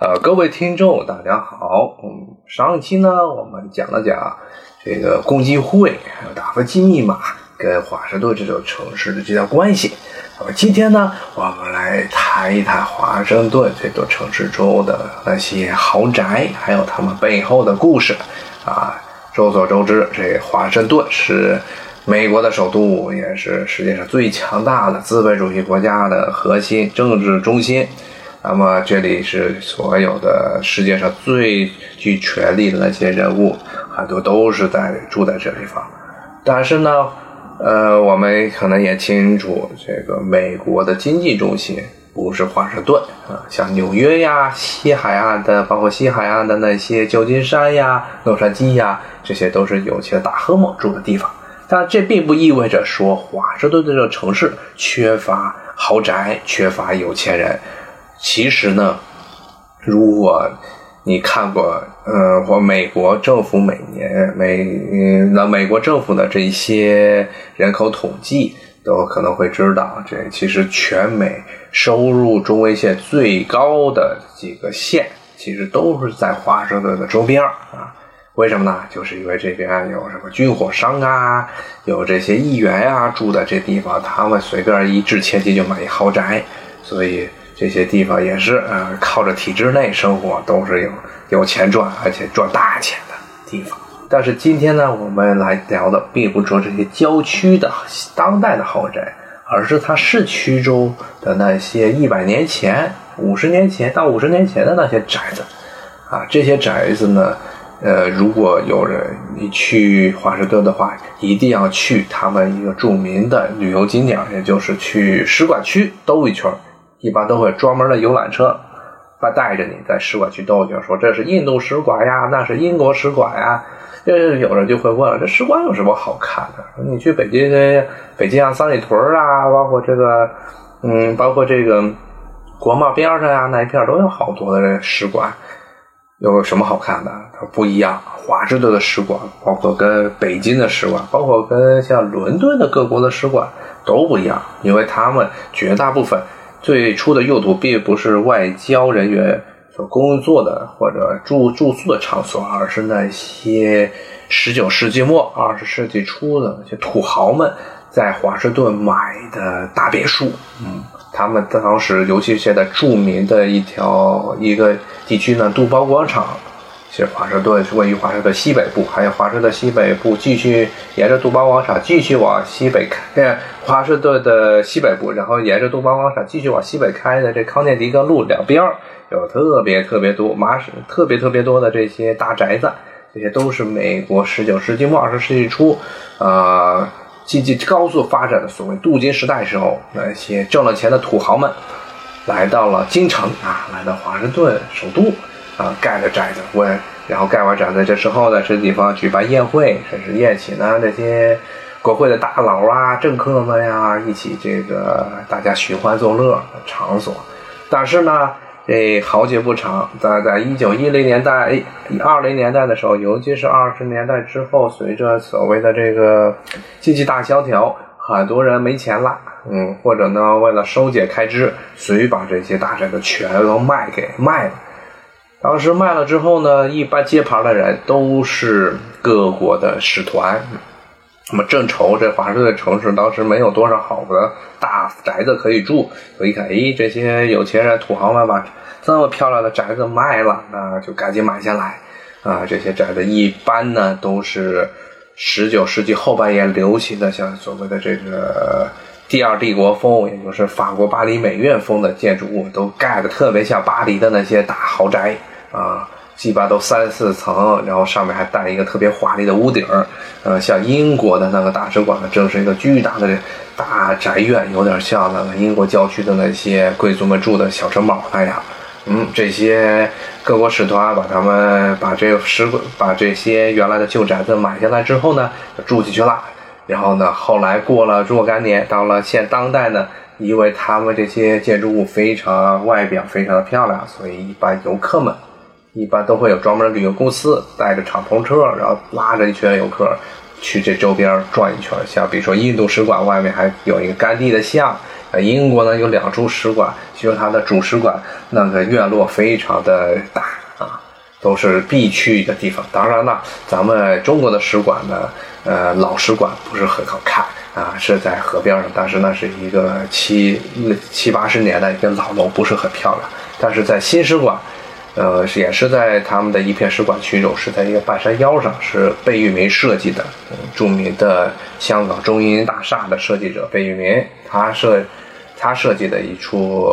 呃，各位听众，大家好。嗯，上一期呢，我们讲了讲这个共济会还有达芬奇密码跟华盛顿这座城市的这段关系。那么今天呢，我们来谈一谈华盛顿这座城市中的那些豪宅，还有他们背后的故事。啊，众所周知，这华盛顿是美国的首都，也是世界上最强大的资本主义国家的核心政治中心。那么这里是所有的世界上最具权力的那些人物，很多都是在住在这地方。但是呢，呃，我们可能也清楚，这个美国的经济中心不是华盛顿啊，像纽约呀、西海岸的，包括西海岸的那些旧金山呀、洛杉矶呀，这些都是有钱大亨们住的地方。但这并不意味着说华盛顿这个城市缺乏豪宅、缺乏有钱人。其实呢，如果你看过，呃，或美国政府每年每那美国政府的这些人口统计，都可能会知道，这其实全美收入中位线最高的几个县，其实都是在华盛顿的周边啊。为什么呢？就是因为这边有什么军火商啊，有这些议员啊住在这地方，他们随便一掷千金就买一豪宅，所以。这些地方也是，呃，靠着体制内生活，都是有有钱赚，而且赚大钱的地方。但是今天呢，我们来聊的并不说这些郊区的当代的豪宅，而是它市区中的那些一百年前、五十年前到五十年前的那些宅子。啊，这些宅子呢，呃，如果有人你去华盛顿的话，一定要去他们一个著名的旅游景点，也就是去使馆区兜一圈。一般都会专门的游览车，他带着你在使馆去兜一圈，说这是印度使馆呀，那是英国使馆呀。这有人就会问了，这使馆有什么好看的？你去北京，北京啊，三里屯啊，包括这个，嗯，包括这个国贸边上呀那一片都有好多的这使馆，有什么好看的？它不一样，华盛顿的使馆，包括跟北京的使馆，包括跟像伦敦的各国的使馆都不一样，因为他们绝大部分。最初的右图并不是外交人员所工作的或者住住宿的场所，而是那些十九世纪末二十世纪初的那些土豪们在华盛顿买的大别墅。嗯，他们当时，尤其现在著名的一条一个地区呢，杜邦广场。其实华盛顿是位于华盛顿西北部，还有华盛顿西北部继续沿着杜邦广场继续往西北开，华盛顿的西北部，然后沿着杜邦广场继续往西北开的这康涅狄格路两边有特别特别多马什特别特别多的这些大宅子，这些都是美国十九世纪末二十世纪初，呃，经济高速发展的所谓镀金时代时候，那些挣了钱的土豪们来到了京城啊，来到华盛顿首都。啊，盖了宅子，问，然后盖完宅子，这时候呢，这地方举办宴会，甚至宴请呢这些国会的大佬啊、政客们呀，一起这个大家寻欢作乐的场所。但是呢，这好景不长，在在一九一零年代、二零年代的时候，尤其是二十年代之后，随着所谓的这个经济大萧条，很多人没钱了，嗯，或者呢，为了收减开支，所以把这些大宅子全都卖给卖了。当时卖了之后呢，一般接盘的人都是各国的使团。那么正愁这华盛顿城市当时没有多少好的大宅子可以住，所以看，咦，这些有钱人土豪们把这么漂亮的宅子卖了，那就赶紧买下来。啊，这些宅子一般呢都是十九世纪后半叶流行的，像所谓的这个。第二帝国风，也就是法国巴黎美院风的建筑物，都盖的特别像巴黎的那些大豪宅啊，基本上都三四层，然后上面还带一个特别华丽的屋顶儿。呃，像英国的那个大使馆呢，正是一个巨大的大宅院，有点像那个英国郊区的那些贵族们住的小城堡那样。嗯，这些各国使团把他们把这个使馆把这些原来的旧宅子买下来之后呢，就住进去了。然后呢，后来过了若干年，到了现当代呢，因为他们这些建筑物非常外表非常的漂亮，所以一般游客们一般都会有专门旅游公司带着敞篷车，然后拉着一群游客去这周边转一圈。像比如说印度使馆外面还有一个甘地的像，呃，英国呢有两处使馆，其中它的主使馆那个院落非常的大啊，都是必去的地方。当然了，咱们中国的使馆呢，呃，老使馆不是很好看啊，是在河边上，但是那是一个七七八十年代一个老楼，不是很漂亮。但是在新使馆。呃，也是在他们的一片使馆区中，是在一个半山腰上，是贝聿铭设计的，著名的香港中银大厦的设计者贝聿铭，他设他设计的一处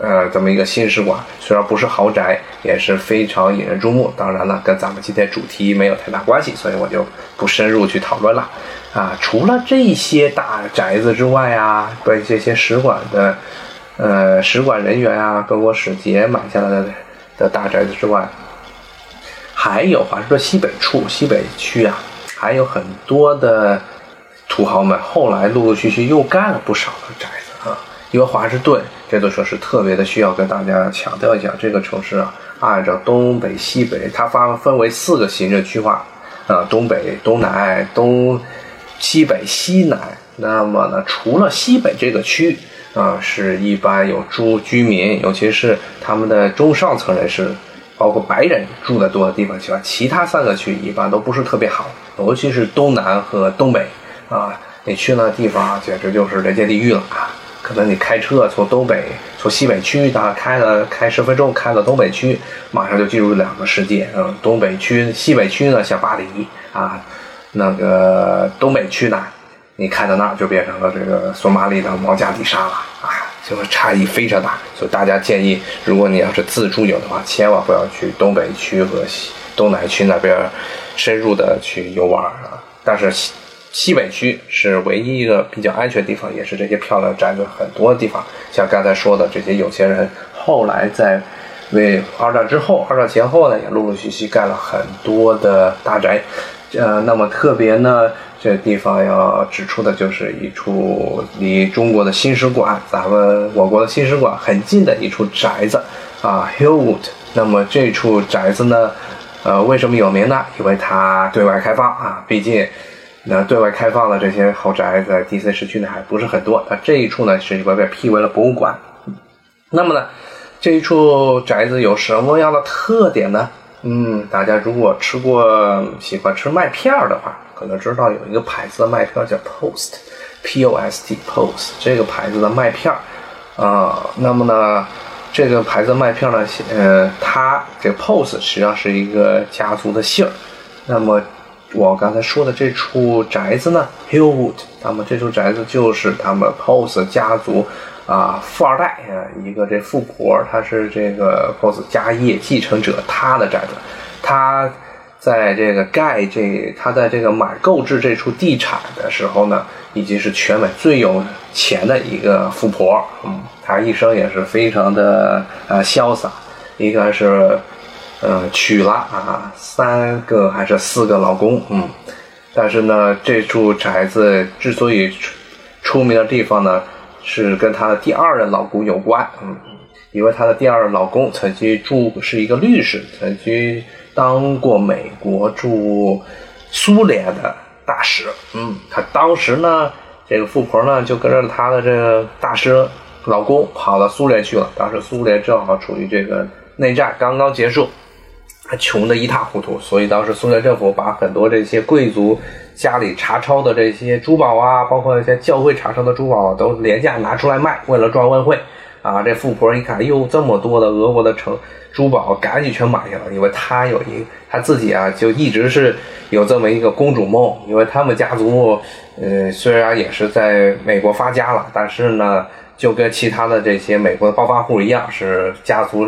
呃这么一个新使馆，虽然不是豪宅，也是非常引人注目。当然了，跟咱们今天主题没有太大关系，所以我就不深入去讨论了。啊，除了这些大宅子之外啊，被这些使馆的呃使馆人员啊，各国使节买下来的。的大宅子之外，还有华盛顿西北处、西北区啊，还有很多的土豪们，后来陆陆续续又盖了不少的宅子啊。因为华盛顿这座城市特别的需要跟大家强调一下，这个城市啊，按照东北、西北，它发分为四个行政区划啊，东北、东南、东西北、西南。那么呢，除了西北这个区域。啊，是一般有住居民，尤其是他们的中上层人士，包括白人住的多的地方去吧。其他三个区一般都不是特别好，尤其是东南和东北啊，你去那地方简直就是人间地狱了啊！可能你开车从东北从西北区大概开了开十分钟，开到东北区，马上就进入两个世界。嗯，东北区、西北区呢像巴黎啊，那个东北区呢。你看到那儿就变成了这个索马里的毛加迪沙了啊，就是差异非常大，所以大家建议，如果你要是自助游的话，千万不要去东北区和西东南区那边深入的去游玩啊。但是西西北区是唯一一个比较安全的地方，也是这些漂亮宅子很多的地方。像刚才说的这些有钱人，后来在为二战之后、二战前后呢，也陆陆续续盖了很多的大宅。呃，那么特别呢。这地方要指出的就是一处离中国的新使馆，咱们我国的新使馆很近的一处宅子啊，Hillwood。那么这处宅子呢，呃，为什么有名呢？因为它对外开放啊，毕竟那对外开放的这些豪宅在 DC 市区呢还不是很多。那这一处呢是一个被批为了博物馆。那么呢，这一处宅子有什么样的特点呢？嗯，大家如果吃过喜欢吃麦片儿的话。可能知道有一个牌子的麦片叫 Post，P O S T Post 这个牌子的麦片儿啊，那么呢，这个牌子麦片呢，呃，它这个 Post 实际上是一个家族的姓儿。那么我刚才说的这处宅子呢，Hillwood，那么这处宅子就是他们 Post 家族啊富二代啊一个这富婆，她是这个 boss 家业继承者，她的宅子，她。在这个盖这，她在这个买购置这处地产的时候呢，已经是全美最有钱的一个富婆。嗯，她一生也是非常的呃潇洒，应该是呃娶了啊三个还是四个老公。嗯，但是呢，这处宅子之所以出出名的地方呢，是跟她的第二任老公有关。嗯，因为她的第二任老公曾经住是一个律师，曾经。当过美国驻苏联的大使，嗯，他当时呢，这个富婆呢就跟着她的这个大使老公跑到苏联去了。当时苏联正好处于这个内战刚刚结束，穷的一塌糊涂，所以当时苏联政府把很多这些贵族家里查抄的这些珠宝啊，包括一些教会查抄的珠宝，都廉价拿出来卖，为了赚外汇。啊，这富婆一看，哟，这么多的俄国的城珠宝，赶紧全买下了。因为她有一，她自己啊，就一直是有这么一个公主梦。因为他们家族，呃，虽然也是在美国发家了，但是呢，就跟其他的这些美国的暴发户一样，是家族。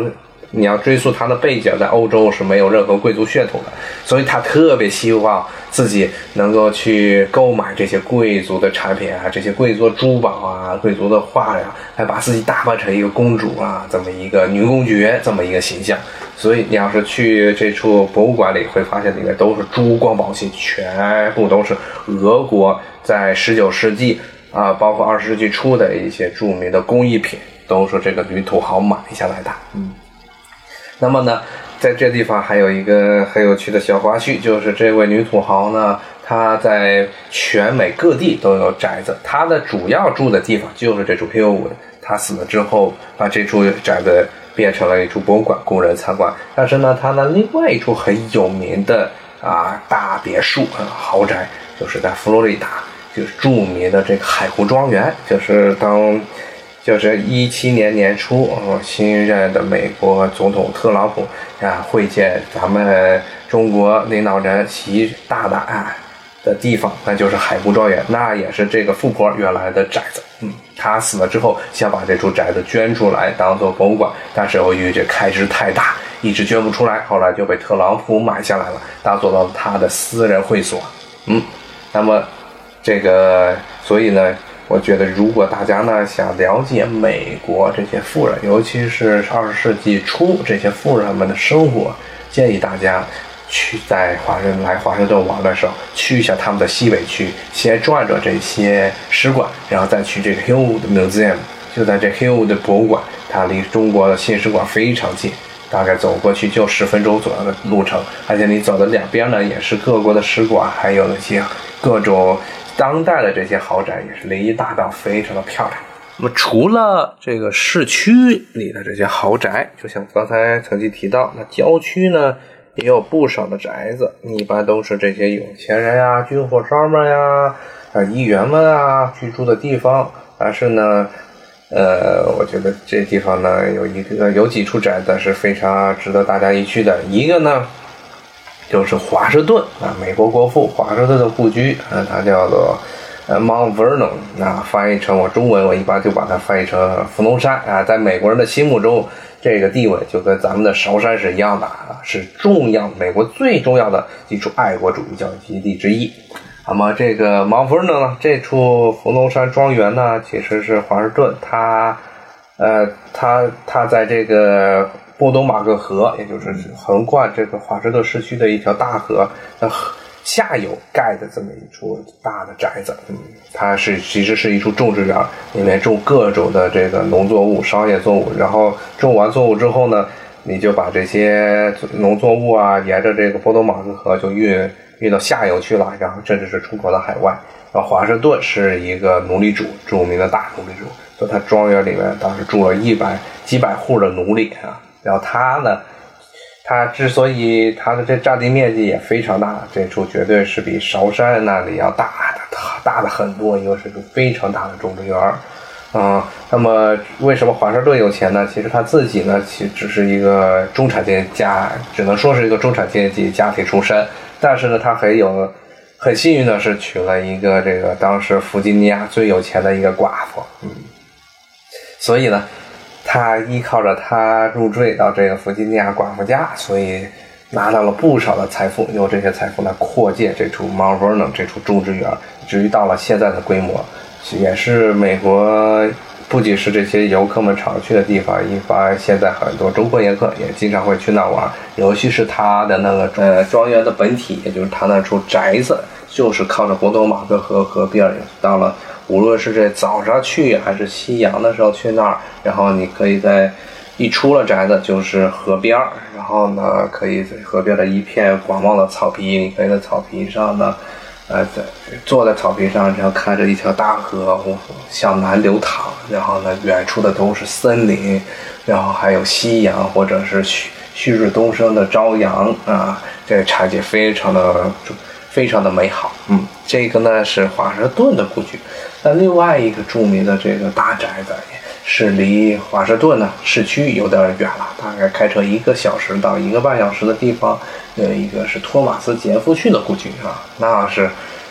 你要追溯他的背景，在欧洲是没有任何贵族血统的，所以他特别希望自己能够去购买这些贵族的产品啊，这些贵族珠宝啊，贵族的画呀，还把自己打扮成一个公主啊，这么一个女公爵这么一个形象。所以你要是去这处博物馆里，会发现里面都是珠光宝气，全部都是俄国在十九世纪啊，包括二十世纪初的一些著名的工艺品，都是这个女土豪买下来的。嗯。那么呢，在这地方还有一个很有趣的小花絮，就是这位女土豪呢，她在全美各地都有宅子，她的主要住的地方就是这处 Hillwood。他死了之后，把这处宅子变成了一处博物馆，供人参观。但是呢，她的另外一处很有名的啊大别墅豪宅，就是在佛罗里达，就是著名的这个海湖庄园，就是当。就是一七年年初，新任的美国总统特朗普啊会见咱们中国领导人习大大啊的地方，那就是海湖庄园，那也是这个富婆原来的宅子。嗯，他死了之后，想把这处宅子捐出来当做博物馆，但是由于这开支太大，一直捐不出来，后来就被特朗普买下来了，当做了他的私人会所。嗯，那么这个，所以呢。我觉得，如果大家呢想了解美国这些富人，尤其是二十世纪初这些富人们的生活，建议大家去在华盛来华盛顿玩的时候，去一下他们的西北区，先转转这些使馆，然后再去这个 Hillwood Museum，就在这 Hillwood 博物馆，它离中国的新使馆非常近，大概走过去就十分钟左右的路程，而且你走的两边呢也是各国的使馆，还有那些各种。当代的这些豪宅也是临沂大道，非常的漂亮。那么除了这个市区里的这些豪宅，就像刚才曾经提到，那郊区呢也有不少的宅子，一般都是这些有钱人呀、军火商们呀、啊议员们啊居住的地方。但是呢，呃，我觉得这地方呢有一个有几处宅子是非常值得大家一去的。一个呢。就是华盛顿啊，美国国父华盛顿的故居啊，它叫做呃 Mount Vernon，啊，翻译成我中文，我一般就把它翻译成伏龙山啊，在美国人的心目中，这个地位就跟咱们的韶山是一样的啊，是重要美国最重要的一处爱国主义教育基地之一。那么这个 Mount Vernon 呢，这处伏龙山庄园呢，其实是华盛顿他呃他他在这个。波多马克河，也就是横贯这个华盛顿市区的一条大河的下游盖的这么一处大的宅子。嗯，它是其实是一处种植园，里面种各种的这个农作物、商业作物。然后种完作物之后呢，你就把这些农作物啊，沿着这个波多马克河就运运到下游去了，然后甚至是出口到海外。然后华盛顿是一个奴隶主，著名的大奴隶主，所以他庄园里面当时住了一百几百户的奴隶啊。然后它呢，它之所以它的这占地面积也非常大，这处绝对是比韶山那里要大的大的很多，一个是个非常大的种植园儿，啊，那么为什么华盛顿有钱呢？其实他自己呢，其实只是一个中产阶级家，只能说是一个中产阶级家庭出身，但是呢，他很有很幸运的是娶了一个这个当时弗吉尼亚最有钱的一个寡妇，嗯，所以呢。他依靠着他入赘到这个弗吉尼亚寡妇家，所以拿到了不少的财富，用这些财富来扩建这处 Mount Vernon 这处种植园，至于到了现在的规模，也是美国不仅是这些游客们常去的地方，一般现在很多中国游客也经常会去那玩，尤其是他的那个呃庄园的本体，也就是他那处宅子，就是靠着波多马克河河边到了。无论是这早上去还是夕阳的时候去那儿，然后你可以在一出了宅子就是河边儿，然后呢可以在河边的一片广袤的草皮，你可以在草皮上呢，呃，在坐在草皮上，然后看着一条大河向南流淌，然后呢远处的都是森林，然后还有夕阳或者是旭旭日东升的朝阳啊，这个场景非常的非常的美好。嗯，这个呢是华盛顿的故居。那另外一个著名的这个大宅子，是离华盛顿呢市区有点远了，大概开车一个小时到一个半小时的地方，有一个是托马斯杰夫逊的故居啊，那是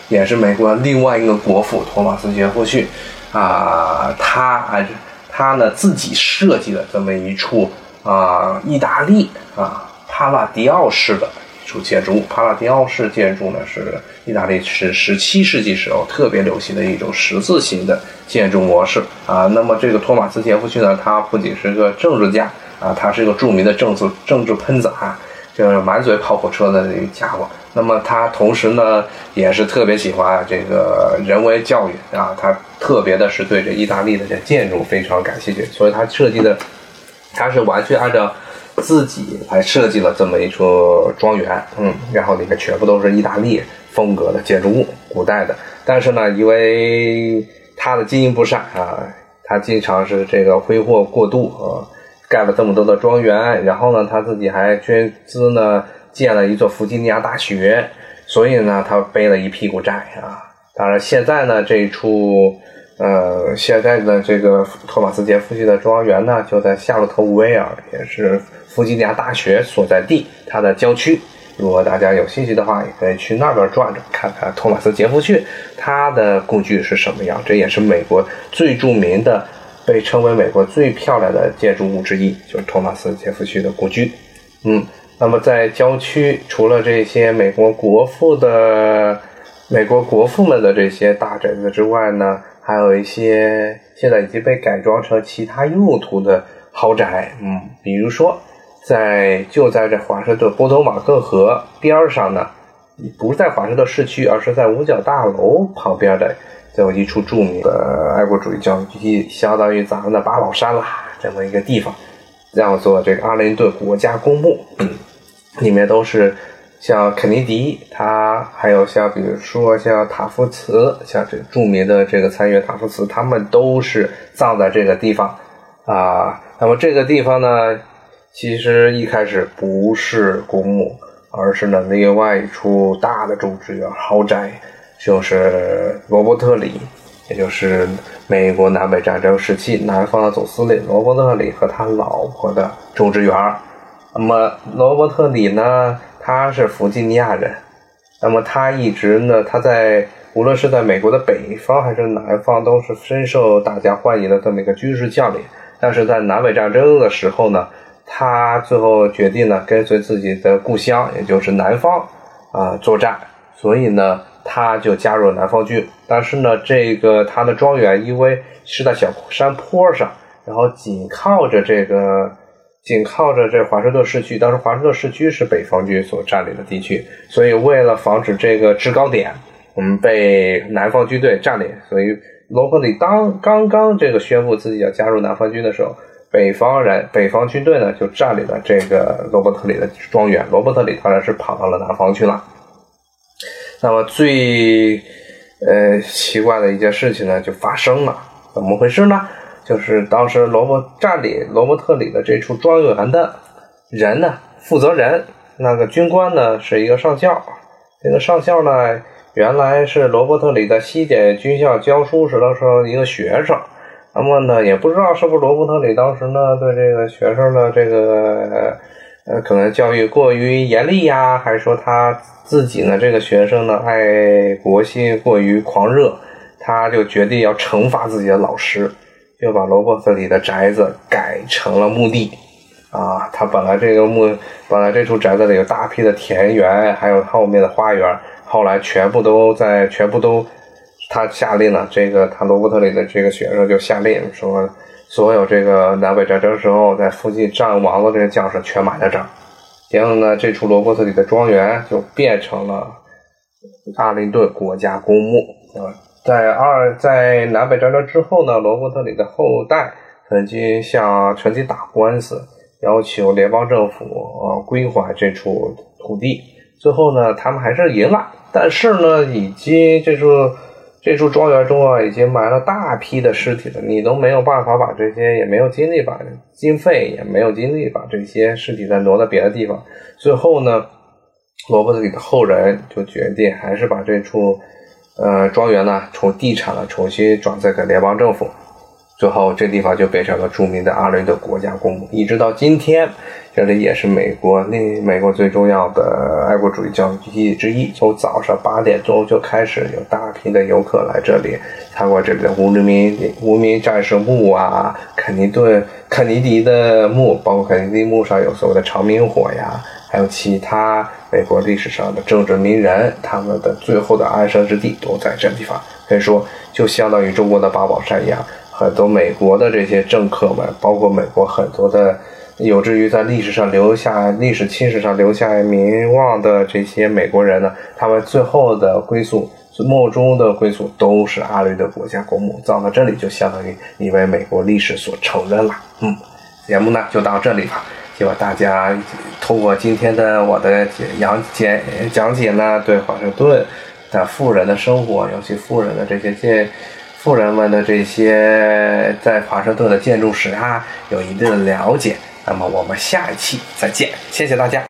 也是美国另外一个国父托马斯杰夫逊啊，他啊他呢自己设计的这么一处啊意大利啊帕拉迪奥式的。处建筑物，帕拉迪奥式建筑呢是意大利是十七世纪时候特别流行的一种十字形的建筑模式啊。那么这个托马斯杰夫逊呢，他不仅是个政治家啊，他是一个著名的政治政治喷子啊，就是满嘴跑火车的这个家伙。那么他同时呢，也是特别喜欢这个人为教育啊，他特别的是对这意大利的这建筑非常感兴趣，所以他设计的，他是完全按照。自己来设计了这么一处庄园，嗯，然后里面全部都是意大利风格的建筑物，古代的。但是呢，因为他的经营不善啊，他经常是这个挥霍过度啊，盖了这么多的庄园，然后呢，他自己还捐资呢建了一座弗吉尼亚大学，所以呢，他背了一屁股债啊。当然，现在呢，这一处。呃，现在的这个托马斯杰夫区的庄园呢，就在夏洛特维尔，也是弗吉尼亚大学所在地，它的郊区。如果大家有兴趣的话，也可以去那边转转，看看托马斯杰夫区它的故居是什么样。这也是美国最著名的，被称为美国最漂亮的建筑物之一，就是托马斯杰夫区的故居。嗯，那么在郊区，除了这些美国国父的、美国国父们的这些大宅子之外呢？还有一些现在已经被改装成其他用途的豪宅，嗯，比如说在就在这华盛顿波多马克河边上呢，不在华盛顿市区，而是在五角大楼旁边的，有一处著名的爱国主义教育基地，相当于咱们的八宝山啦，这么一个地方，叫做这个阿灵顿国家公墓，嗯，里面都是。像肯尼迪，他还有像比如说像塔夫茨，像这著名的这个参议员塔夫茨，他们都是葬在这个地方啊。那么这个地方呢，其实一开始不是公墓，而是呢另外一处大的种植园豪宅，就是罗伯特里，也就是美国南北战争时期南方的总司令罗伯特里和他老婆的种植园。那么罗伯特里呢？他是弗吉尼亚人，那么他一直呢，他在无论是在美国的北方还是南方，都是深受大家欢迎的这么一个军事将领。但是在南北战争的时候呢，他最后决定呢跟随自己的故乡，也就是南方啊作战，所以呢他就加入了南方军。但是呢，这个他的庄园因为是在小山坡上，然后紧靠着这个。紧靠着这华盛顿市区，当时华盛顿市区是北方军所占领的地区，所以为了防止这个制高点，我们被南方军队占领，所以罗伯特里当刚刚这个宣布自己要加入南方军的时候，北方人北方军队呢就占领了这个罗伯特里的庄园，罗伯特里当然是跑到了南方去了。那么最呃奇怪的一件事情呢就发生了，怎么回事呢？就是当时罗伯占领罗伯特里的这处庄园的人呢，负责人那个军官呢是一个上校，这个上校呢原来是罗伯特里的西点军校教书时的时候一个学生，那么呢也不知道是不是罗伯特里当时呢对这个学生的这个呃可能教育过于严厉呀，还是说他自己呢这个学生呢爱国心过于狂热，他就决定要惩罚自己的老师。就把罗伯特里的宅子改成了墓地，啊，他本来这个墓，本来这处宅子里有大批的田园，还有后面的花园，后来全部都在，全部都，他下令了，这个他罗伯特里的这个学生就下令说，所有这个南北战争时候在附近战亡的这些将士全埋在这儿，然后呢，这处罗伯特里的庄园就变成了阿灵顿国家公墓，啊。在二在南北战争之后呢，罗伯特里的后代曾经向曾经打官司，要求联邦政府呃归还这处土地。最后呢，他们还是赢了，但是呢，已经这处这处庄园中啊，已经埋了大批的尸体了，你都没有办法把这些，也没有精力把经费，也没有精力把这些尸体再挪到别的地方。最后呢，罗伯特里的后人就决定还是把这处。呃，庄园呢，从地产呢重新转赠给联邦政府，最后这地方就变成了著名的阿伦的国家公墓，一直到今天，这里也是美国那美国最重要的爱国主义教育基地之一。从早上八点钟就开始有大批的游客来这里参观这里的无名无名战士墓啊，肯尼顿肯尼迪的墓，包括肯尼迪墓上有所谓的长明火呀。还有其他美国历史上的政治名人，他们的最后的安身之地都在这地方。可以说，就相当于中国的八宝山一样，很多美国的这些政客们，包括美国很多的有志于在历史上留下历史青史上留下名望的这些美国人呢，他们最后的归宿，墓中的归宿都是阿雷的国家公墓，葬到这里就相当于你为美国历史所承认了。嗯，节目呢就到这里吧。希望大家通过今天的我的讲解讲解呢，对华盛顿的富人的生活，尤其富人的这些建，富人们的这些在华盛顿的建筑史啊，有一定的了解。那么我们下一期再见，谢谢大家。